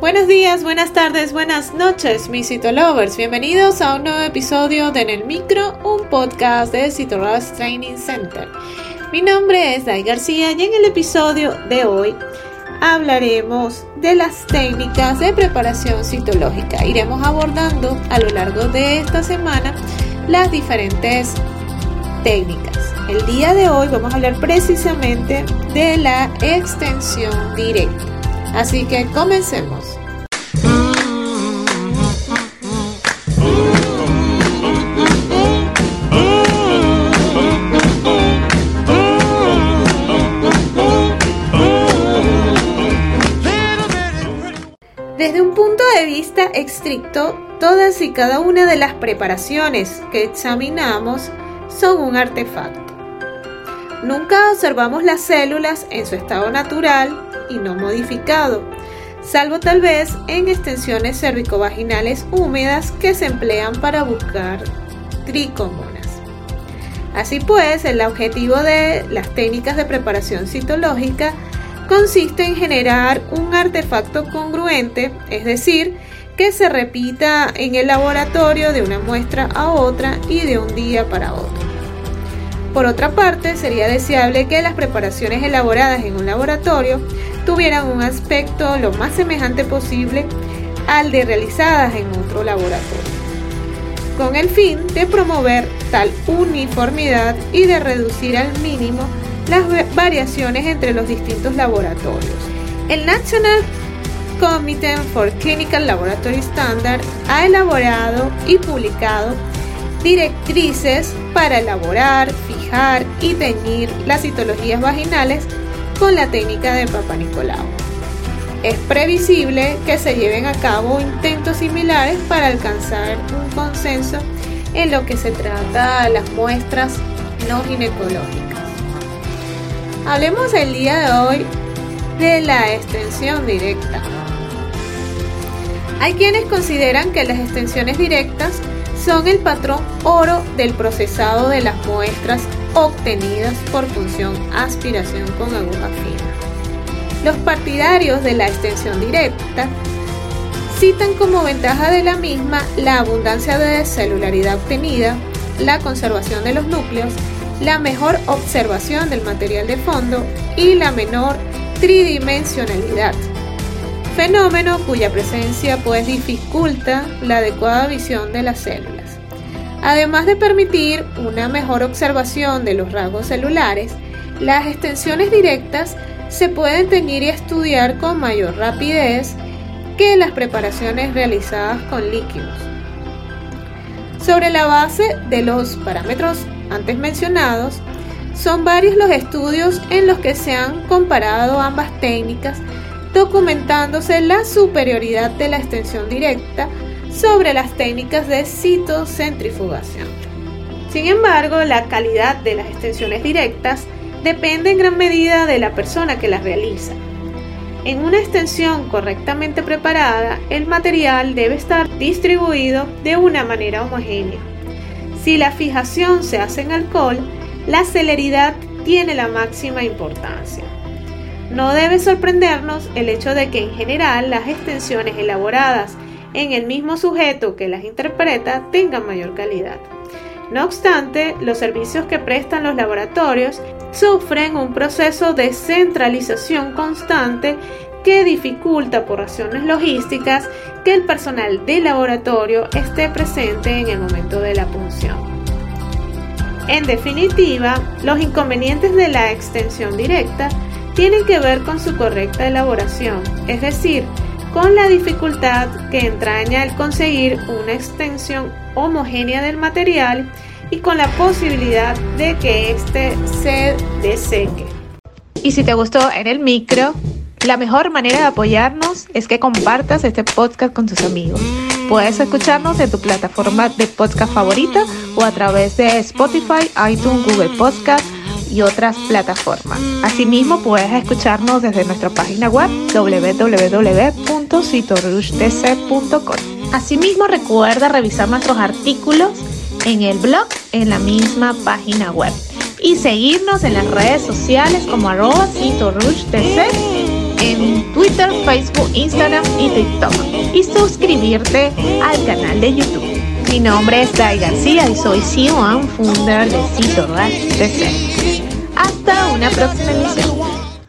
Buenos días, buenas tardes, buenas noches, mis Citolovers. Bienvenidos a un nuevo episodio de En el Micro, un podcast de Citolovers Training Center. Mi nombre es Dai García y en el episodio de hoy hablaremos de las técnicas de preparación citológica. Iremos abordando a lo largo de esta semana las diferentes técnicas. El día de hoy vamos a hablar precisamente de la extensión directa. Así que comencemos. Desde un punto de vista estricto, todas y cada una de las preparaciones que examinamos son un artefacto. Nunca observamos las células en su estado natural y no modificado, salvo tal vez en extensiones cervicovaginales húmedas que se emplean para buscar tricomonas. Así pues, el objetivo de las técnicas de preparación citológica consiste en generar un artefacto congruente, es decir, que se repita en el laboratorio de una muestra a otra y de un día para otro. Por otra parte, sería deseable que las preparaciones elaboradas en un laboratorio tuvieran un aspecto lo más semejante posible al de realizadas en otro laboratorio, con el fin de promover tal uniformidad y de reducir al mínimo las variaciones entre los distintos laboratorios. El National Committee for Clinical Laboratory Standard ha elaborado y publicado directrices para elaborar, fijar y teñir las citologías vaginales con la técnica de Papa Nicolau. Es previsible que se lleven a cabo intentos similares para alcanzar un consenso en lo que se trata de las muestras no ginecológicas. Hablemos el día de hoy de la extensión directa. Hay quienes consideran que las extensiones directas son el patrón oro del procesado de las muestras obtenidas por función aspiración con aguja fina. Los partidarios de la extensión directa citan como ventaja de la misma la abundancia de celularidad obtenida, la conservación de los núcleos, la mejor observación del material de fondo y la menor tridimensionalidad, fenómeno cuya presencia pues dificulta la adecuada visión de las células. Además de permitir una mejor observación de los rasgos celulares, las extensiones directas se pueden teñir y estudiar con mayor rapidez que las preparaciones realizadas con líquidos. Sobre la base de los parámetros antes mencionados, son varios los estudios en los que se han comparado ambas técnicas, documentándose la superioridad de la extensión directa sobre las técnicas de citocentrifugación. Sin embargo, la calidad de las extensiones directas depende en gran medida de la persona que las realiza. En una extensión correctamente preparada, el material debe estar distribuido de una manera homogénea. Si la fijación se hace en alcohol, la celeridad tiene la máxima importancia. No debe sorprendernos el hecho de que en general las extensiones elaboradas en el mismo sujeto que las interpreta tengan mayor calidad. No obstante, los servicios que prestan los laboratorios sufren un proceso de centralización constante que dificulta por razones logísticas que el personal del laboratorio esté presente en el momento de la punción. En definitiva, los inconvenientes de la extensión directa tienen que ver con su correcta elaboración, es decir, con la dificultad que entraña el conseguir una extensión homogénea del material y con la posibilidad de que éste se deseque. Y si te gustó en el micro, la mejor manera de apoyarnos es que compartas este podcast con tus amigos. Puedes escucharnos en tu plataforma de podcast favorita o a través de Spotify, iTunes, Google Podcast y otras plataformas. Asimismo, puedes escucharnos desde nuestra página web www.citorushdc.com. Asimismo, recuerda revisar nuestros artículos en el blog en la misma página web y seguirnos en las redes sociales como arroba en Twitter, Facebook, Instagram y TikTok. Y suscribirte al canal de YouTube. Mi nombre es Dai García y soy CEO and founder de Cito. Hasta una próxima emisión.